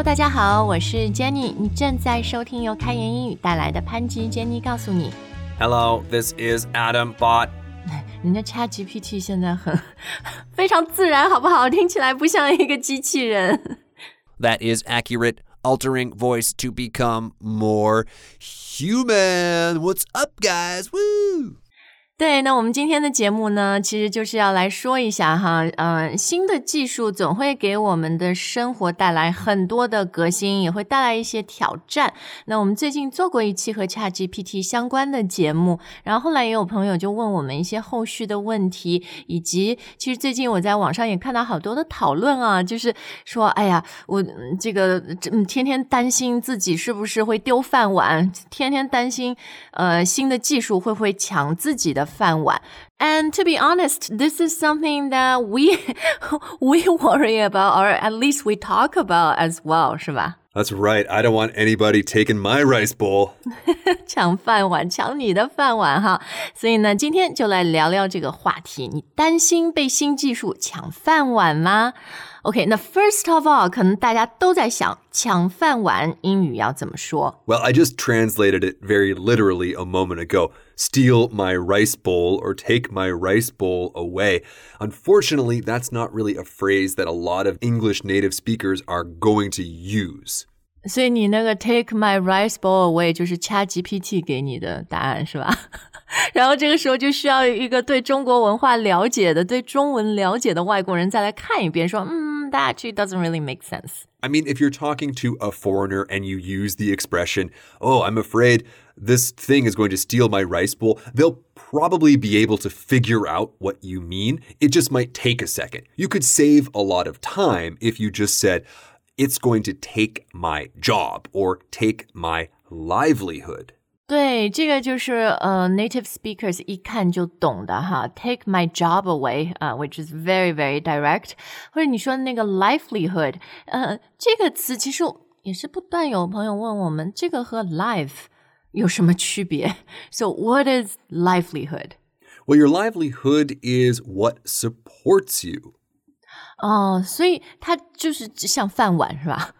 Hello，大家好，我是 Jenny，你正在收听由开言英语带来的潘吉 Jenny 告诉你。 Hello, this is Adam Bot. 人家 Chat GPT 现在很非常自然，好不好？听起来不像一个机器人。 That is accurate, altering voice to become more human. What's up, guys? Woo! 对，那我们今天的节目呢，其实就是要来说一下哈，嗯、新的技术总会给我们的生活带来很多的革新，也会带来一些挑战。那我们最近做过一期和 ChatGPT 相关的节目，然后后来也有朋友就问我们一些后续的问题，以及其实最近我在网上也看到好多的讨论啊，就是说，哎呀，我这个嗯天天担心自己是不是会丢饭碗，天天担心呃新的技术会不会抢自己的饭碗。And to be honest, this is something that we we worry about, or at least we talk about as well，是吧？ That's right. I don't want anybody taking my rice bowl. 抢饭碗，抢你的饭碗哈！所以呢，今天就来聊聊这个话题。你担心被新技术抢饭碗吗？OK，那 first of all，可能大家都在想， 抢饭碗英语要怎么说？ Well, I just translated it very literally a moment ago. Steal my rice bowl or take my rice bowl away. Unfortunately, that's not really a phrase that a lot of English native speakers are going to use. 所以你那个 take my rice bowl away 就是 Chat GPT 给你的答案是吧？然后这个时候就需要一个对中国文化了解的、对中文了解的外国人再来看一遍，说，嗯，that actually doesn't really make sense。 I mean, if you're talking to a foreigner and you use the expression, oh, I'm afraid this thing is going to steal my rice bowl, they'll probably be able to figure out what you mean. It just might take a second. You could save a lot of time if you just said, it's going to take my job or take my livelihood. 对，这个就是呃、native speakers 一看就懂的哈。Take my job away 啊、w h i c h is very very direct。或者你说那个 livelihood，呃，这个词其实也是不断有朋友问我们，这个和 life 有什么区别？So what is livelihood？ Well, your livelihood is what supports you. 哦，所以它就是像饭碗是吧？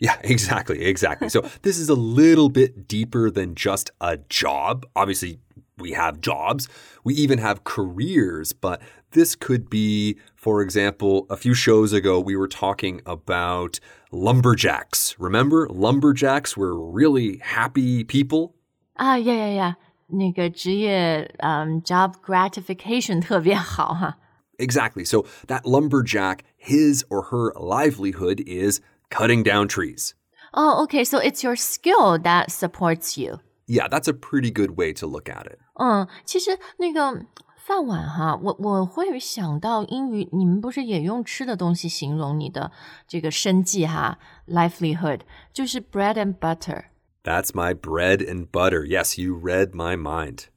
Yeah, exactly, exactly. so this is a little bit deeper than just a job. Obviously, we have jobs, we even have careers, but this could be, for example, a few shows ago, we were talking about lumberjacks. Remember, lumberjacks were really happy people. 啊呀呀呀，那个职业嗯 job gratification 特别好哈。 Exactly. So that lumberjack, his or her livelihood is cutting down trees. Oh, okay. So it's your skill that supports you. Yeah, that's a pretty good way to look at it. 嗯，其实那个饭碗哈，我我会想到英语，你们不是也用吃的东西形容你的这个生计哈，livelihood 就是 bread and butter。 That's my bread and butter. Yes, you read my mind.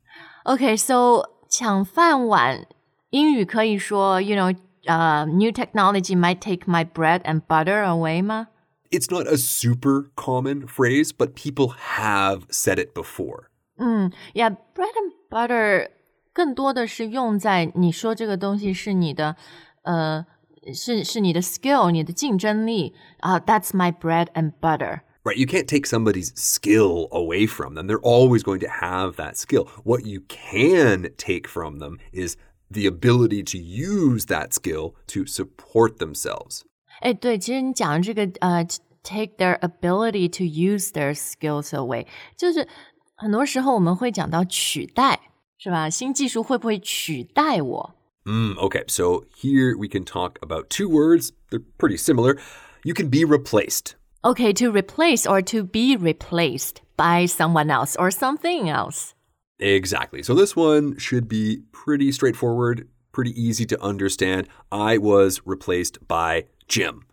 Okay, so 抢饭碗，英语可以说，you know， 呃、n e w technology might take my bread and butter away 吗？ It's not a super common phrase, but people have said it before. 嗯，Yeah，bread and butter 更多的是用在你说这个东西是你的，呃，是是你的 skill，你的竞争力啊、t h a t s my bread and butter。 Right? You can't take somebody's skill away from them. They're always going to have that skill. What you can take from them is the ability to use that skill to support themselves. 哎，对，其实你讲的这个呃，take their ability to use their skills away，就是很多时候我们会讲到取代，是吧？新技术会不会取代我？ Mm, okay, so here we can talk about two words. They're pretty similar. You can be replaced. Okay, to replace or to be replaced by someone else or something else. Exactly. So this one should be pretty straightforward, pretty easy to understand. I was replaced by Jim.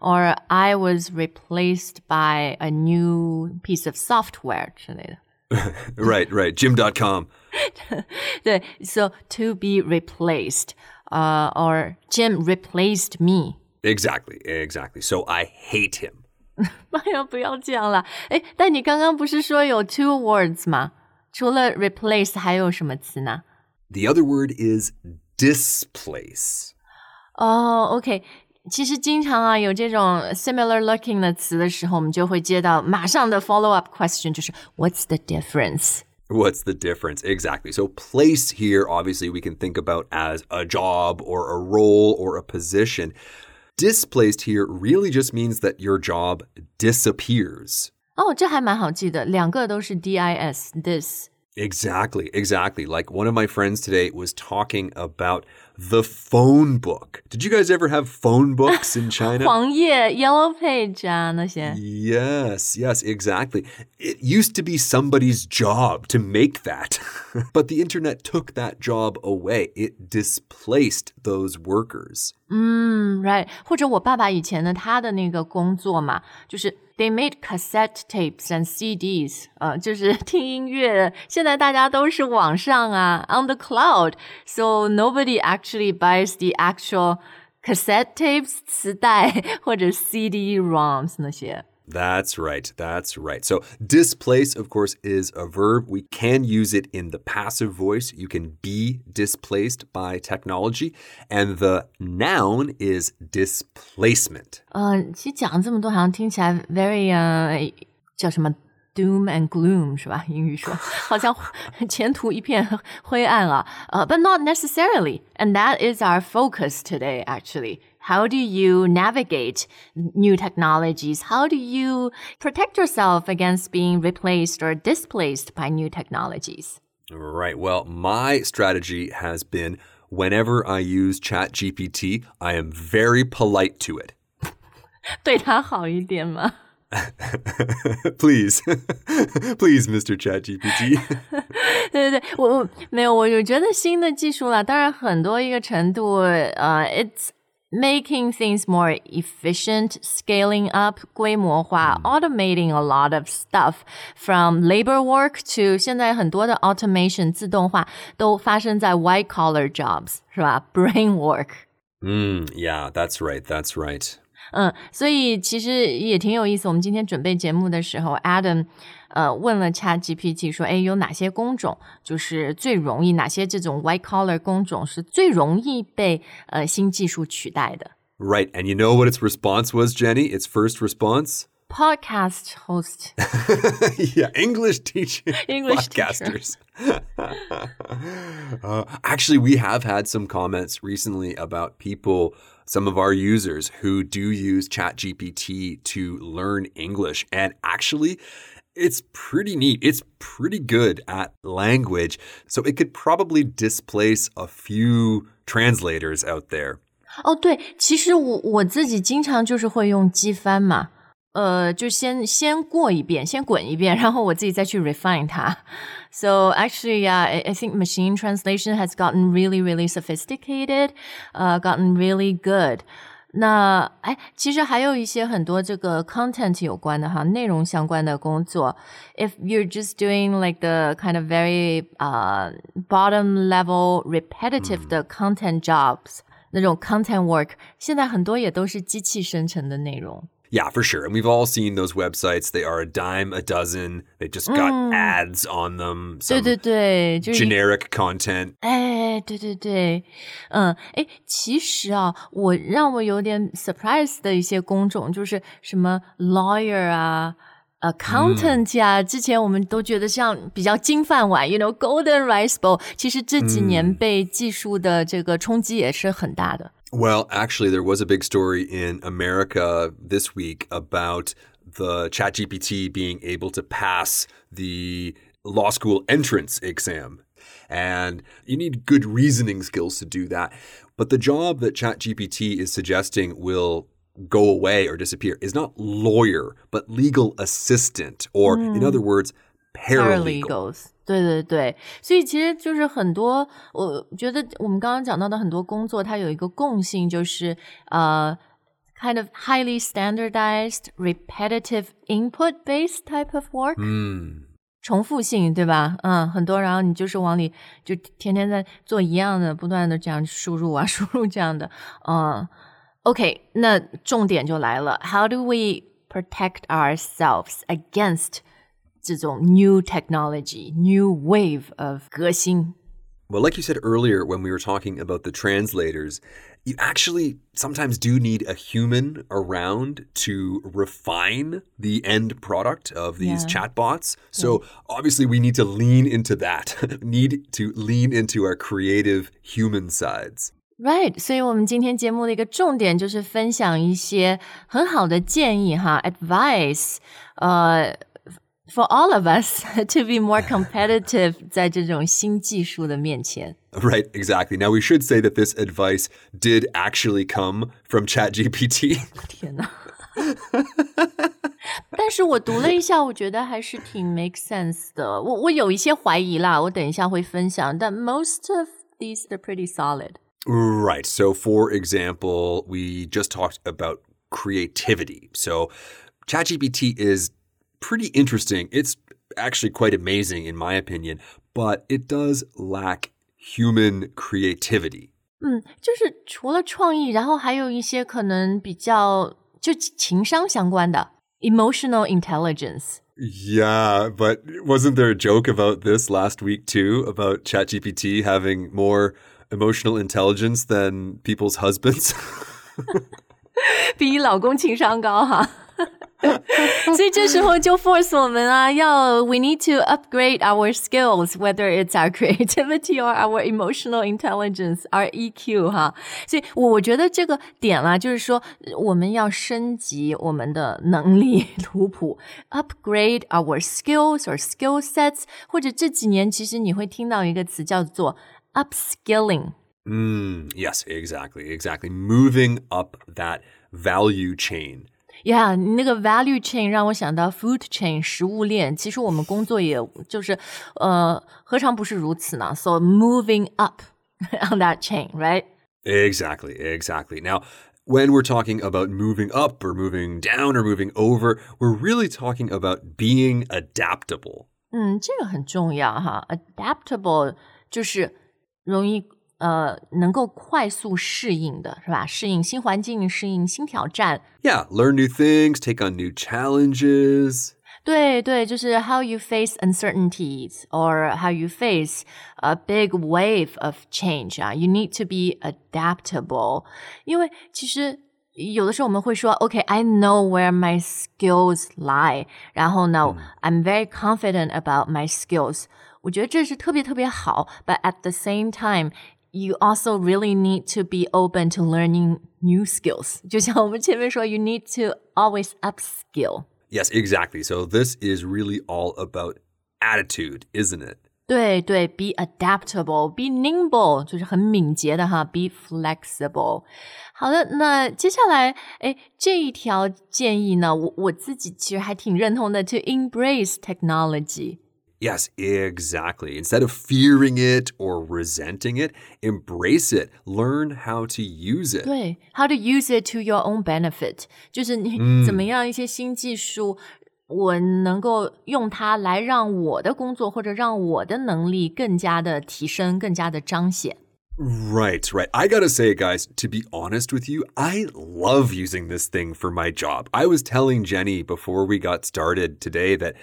Or I was replaced by a new piece of software 之类的。 Right, right. Jim.com. 对，so to be replaced, uh, or Jim replaced me. Exactly, exactly. So I hate him. 哎呀，不要这样了。哎，但你刚刚不是说有 two words 吗？ 除了 replace 还有什么词呢？ The other word is displace. 哦、o k 其实经常啊有这种 similar looking 的词的时候，我们就会接到马上的 follow up question，就是 What's the difference？ What's the difference? Exactly. So, place here, obviously, we can think about as a job or a role or a position. Displaced here really just means that your job disappears. 哦，这还蛮好记的，两个都是 d i s this。 Exactly, exactly. Like one of my friends today was talking about the phone book. Did you guys ever have phone books in China? 黄页 yellow page 啊那些。 Yes, yes, exactly. It used to be somebody's job to make that, but the internet took that job away. It displaced those workers. 嗯，right，或者我爸爸以前的他的那个工作嘛，就是 they made cassette tapes and CDs，呃，就是听音乐。现在大家都是网上啊，on the cloud，so nobody actually buys the actual cassette tapes 磁带或者 CD-ROMs 那些。 That's right, that's right. So, displace, of course, is a verb. We can use it in the passive voice. You can be displaced by technology. And the noun is displacement. 嗯，其实讲这么多，好像听起来 very 呃叫什么 doom and gloom 是吧？英语说好像前途一片灰暗啊。呃、b u t not necessarily, and that is our focus today. Actually, how do you navigate new technologies? How do you protect yourself against being replaced or displaced by new technologies? Right. Well, my strategy has been whenever I use ChatGPT, I am very polite to it. 对他好一点吗？ please, please, Mr. ChatGPT. 对对对，我我没有，我就觉得新的技术啦，当然很多一个程度，呃、i t s making things more efficient, scaling up 规模化、automating a lot of stuff from labor work to 现在很多的 automation 自动化都发生在 white collar jobs 是吧？brain work。 Mm, yeah, that's right. That's right. 嗯，所以其实也挺有意思。我们今天准备节目的时候，Adam 呃问了 Chat GPT 说，哎，有哪些工种就是最容易，哪些这种 white collar 工种是最容易被呃新技术取代的 Right. And you know what its response was, Jenny? Its first response? ？Podcast host， yeah, English teaching English teacher. podcasters. Uh, actually, we have had some comments recently about people, some of our users who do use ChatGPT to learn English. And actually, it's pretty neat. It's pretty good at language. So it could probably displace a few translators out there. 哦，对，其实我我自己经常就是会用机翻嘛， 呃，就先先过一遍，先滚一遍，然后我自己再去 refine 它。So actually, yeah, I, I think machine translation has gotten really, really sophisticated, uh, gotten really good. 那哎，其实还有一些很多这个 content 有关的哈，内容相关的工作。If you're just doing like the kind of very uh bottom level repetitive 的 content jobs，、那种 content work，现在很多也都是机器生成的内容。 Yeah, for sure. And we've all seen those websites. They are a dime a dozen. They just got ads on them. 对 Some 对对，就是 generic content. 哎，对对对，嗯，哎，其实啊，我让我有点 surprise 的一些工种，就是什么 lawyer 啊。accountant 呀、之前我们都觉得像比较金饭碗，you know golden rice bowl，其实这几年被技术的这个冲击也是很大的。 Well, actually, there was a big story in America this week about the ChatGPT being able to pass the law school entrance exam. And you need good reasoning skills to do that. But the job that ChatGPT is suggesting will go away or disappear is not lawyer, but legal assistant, or in hmm. other words, paralegal. paralegals。对对对，所以其实就是很多，我觉得我们刚刚讲到的很多工作，它有一个共性，就是呃，kind of highly standardized, repetitive input based type of work。Hmm. 重复性，对吧？嗯，很多，然后你就是往里就天天在做一样的，不断的这样输入啊，输入这样的，嗯，OK，那重点就来了，How do we protect ourselves against 这种 new technology, new wave of 革新？ Well, like you said earlier when we were talking about the translators, you actually sometimes do need a human around to refine the end product of these Yeah. chatbots. So obviously we need to lean into that. need to lean into our creative human sides. Right，所以我们今天节目的一个重点就是分享一些很好的建议哈，advice，呃、 for all of us to be more competitive 在这种新技术的面前。 Right, exactly. Now we should say that this advice did actually come from ChatGPT. 天哪！但是我读了一下，我觉得还是挺 make sense 的。我我有一些怀疑啦，我等一下会分享。但 most of these are pretty solid。 Right. So, for example, we just talked about creativity. So, ChatGPT is pretty interesting. It's actually quite amazing, in my opinion, but it does lack human creativity. 嗯，就是除了创意，然后还有一些可能比较就情商相关的 emotional intelligence。 Yeah, but wasn't there a joke about this last week too? About ChatGPT having more emotional intelligence than people's husbands? 比你老公情商高哈。 所以这时候就 force 我们啊，要 we need to upgrade our skills, whether it's our creativity or our emotional intelligence, our EQ 哈。所以我觉得这个点啦，就是说我们要升级我们的能力图谱，upgrade our skills or skill sets，或者这几年其实你会听到一个词叫做 upskilling。 Mm, yes, exactly, exactly. Moving up that value chain. Yeah，你那个 value chain 让我想到 food chain 食物链。其实我们工作也就是，呃，何尝不是如此呢？So moving up on that chain, right? Exactly, exactly. Now, when we're talking about moving up or moving down or moving over, we're really talking about being adaptable. 嗯，这个很重要哈。Adaptable 就是容易 呃能够快速适应的，是吧？适应新环境，适应新挑战。 Yeah, learn new things, take on new challenges. 对对，就是 how you face uncertainties or how you face a big wave of change 啊。You need to be adaptable，因为其实有的时候我们会说，OK，I、know where my skills lie，然后呢、i m very confident about my skills。我觉得这是特别特别好，but at the same time。 You also really need to be open to learning new skills。就像我们前面说，you need to always upskill。 Yes, exactly. So, this is really all about attitude, isn't it? 对对，be adaptable，be nimble，就是很敏捷的哈，be flexible。好的，那接下来，哎，这一条建议呢，我我自己其实还挺认同的，to embrace technology。 Yes, exactly. Instead of fearing it or resenting it, embrace it. Learn how to use it. 对，how to use it to your own benefit，就是你怎么样一些新技术，我能够用它来让我的工作或者让我的能力更加的提升，更加的彰显。 Right, right. I gotta say, guys, to be honest with you, I love using this thing for my job. I was telling Jenny before we got started today that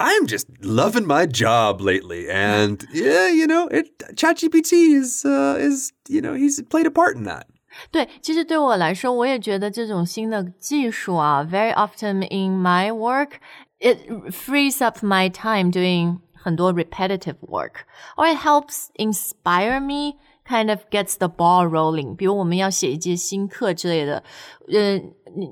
I'm just loving my job lately, and yeah, you know, it ChatGPT is uh, is you know he's played a part in that. 对，其实对我来说，我也觉得这种新的技术啊，very often in my work, it frees up my time doing 很多 repetitive work, or it helps inspire me. Kind of gets the ball rolling。比如我们要写一节新课之类的，呃，你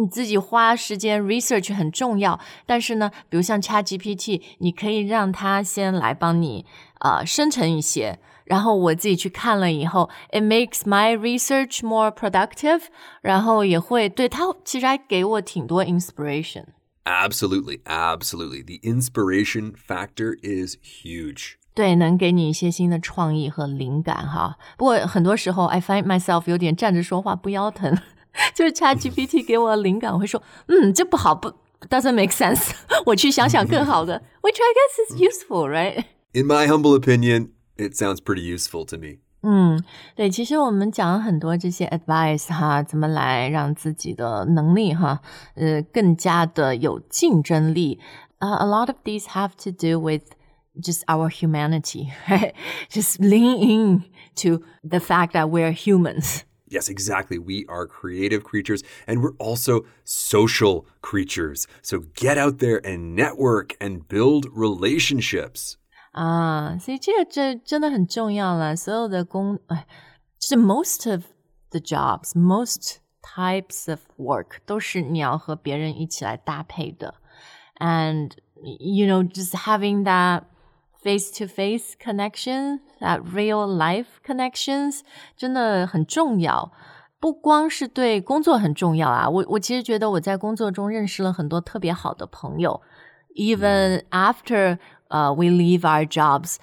你自己花时间 research 很重要，但是呢，比如像 ChatGPT，你可以让它先来帮你呃生成一些，然后我自己去看了以后，it makes my research more productive，然后也会对它其实还给我挺多 inspiration。 Absolutely, absolutely. The inspiration factor is huge. 对，能给你一些新的创意和灵感哈。不过很多时候，I find myself 有点站着说话不腰疼，就是 ChatGPT 给我的灵感，我会说，嗯，这不好，不 doesn't make sense，我去想想更好的，which I guess is useful, right？ In my humble opinion, it sounds pretty useful to me. 嗯，对，其实我们讲了很多这些 advice 哈，怎么来让自己的能力哈，呃，更加的有竞争力。Uh, a lot of these have to do with just our humanity, right? Just lean in to the fact that we're humans. Yes, exactly. We are creative creatures and we're also social creatures. So get out there and network and build relationships. 啊，所以这个这真的很重要了。所有的工，哎，是 most of the jobs, most types of work 都是你要和别人一起来搭配的。And you know, just having that face to face connection, that real life connections 真的很重要。不光是对工作很重要啊，我我其实觉得我在工作中认识了很多特别好的朋友。Even after uh, we leave our jobs,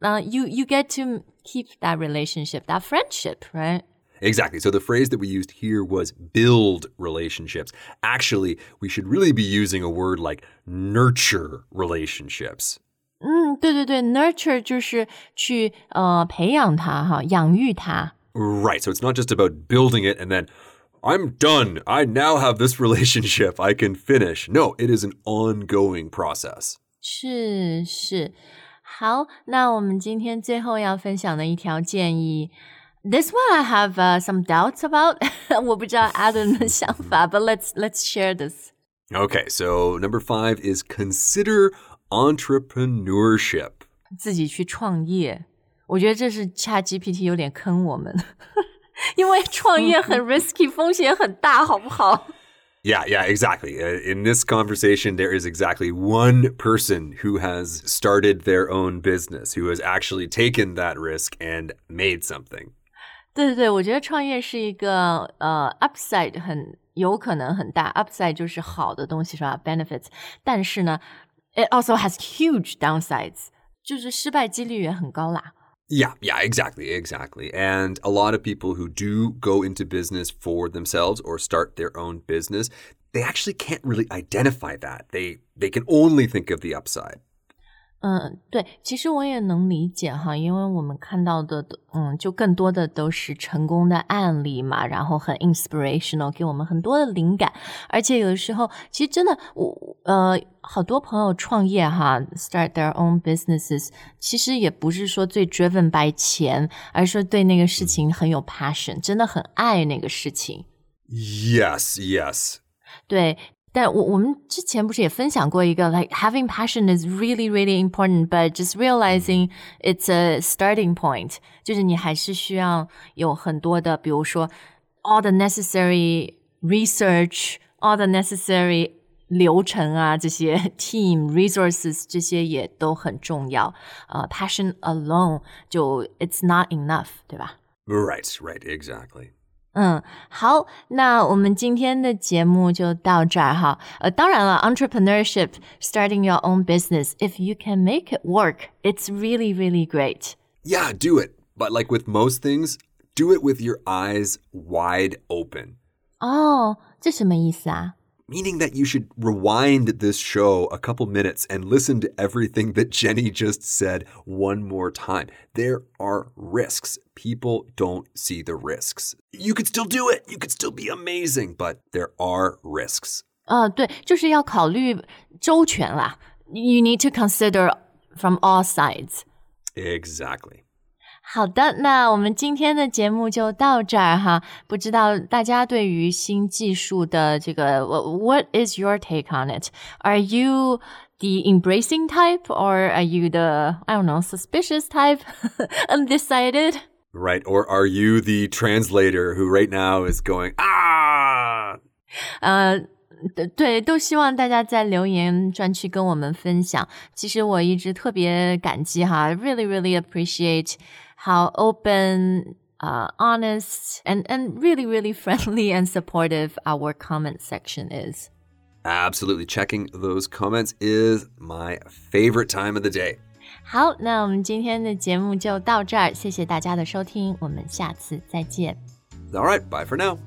uh, you you get to keep that relationship, that friendship, right? Exactly. So the phrase that we used here was build relationships. Actually, we should really be using a word like nurture relationships. 嗯，对对对，nurture 就是去呃培养它哈，养育它。 Right. So it's not just about building it and then I'm done. I now have this relationship. I can finish. No, it is an ongoing process. 是是，好，那我们今天最后要分享的一条建议，this one I have、uh, some doubts about 。我不知道 Adam 的想法，but let's let's share this。 Okay, so number five is consider entrepreneurship. 自己去创业，我觉得这是 Chat GPT 有点坑我们，因为创业很 risky，风险很大，好不好？ Yeah, yeah, exactly. Uh, in this conversation, there is exactly one person who has started their own business, who has actually taken that risk and made something. 对对对，我觉得创业是一个呃 upside 很有可能很大，upside 就是好的东西是吧？benefits，但是呢 ，it also has huge downsides，就是失败几率也很高啦。 Yeah, yeah, exactly, exactly. And a lot of people who do go into business for themselves or start their own business, they actually can't really identify that. They they can only think of the upside. 嗯，对，其实我也能理解哈，因为我们看到的，嗯，就更多的都是成功的案例嘛，然后很 inspirational，给我们很多的灵感。而且有的时候，其实真的，我呃，好多朋友创业哈，start their own businesses，其实也不是说最 driven by 钱，而是说对那个事情很有 passion，真的很爱那个事情。Yes, yes. 对，但我我们之前不是也分享过一个，like having passion is really really important，but just realizing it's a starting point，就是你还是需要有很多的，比如说 all the necessary research，all the necessary 流程啊，这些 team resources 这些也都很重要。呃、p a s s i o n alone 就 it's not enough，对吧？ Right, right, exactly. 嗯，好，那我们今天的节目就到这儿哈。呃，当然了，entrepreneurship, starting your own business, if you can make it work, it's really, really great. Yeah, do it. But like with most things, do it with your eyes wide open. 哦，这什么意思啊？ Meaning that you should rewind this show a couple minutes and listen to everything that Jenny just said one more time. There are risks. People don't see the risks. You could still do it. You could still be amazing, but there are risks. 呃，对，就是要考虑周全啦。You need to consider from all sides. Exactly. 好的，那我们今天的节目就到这儿哈。不知道大家对于新技术的这个，What is your take on it? Are you the embracing type, or are you the I don't know suspicious type, undecided? Right. Or are you the translator who right now is going, ah? 呃，对对，都希望大家在留言专区跟我们分享。其实我一直特别感激哈，really really appreciate how open. Uh, honest and, and really, really friendly and supportive our comment section is. Absolutely. Checking those comments is my favorite time of the day. 好，那我们今天的节目就到这儿，谢谢大家的收听，我们下次再见。 All right. Bye for now.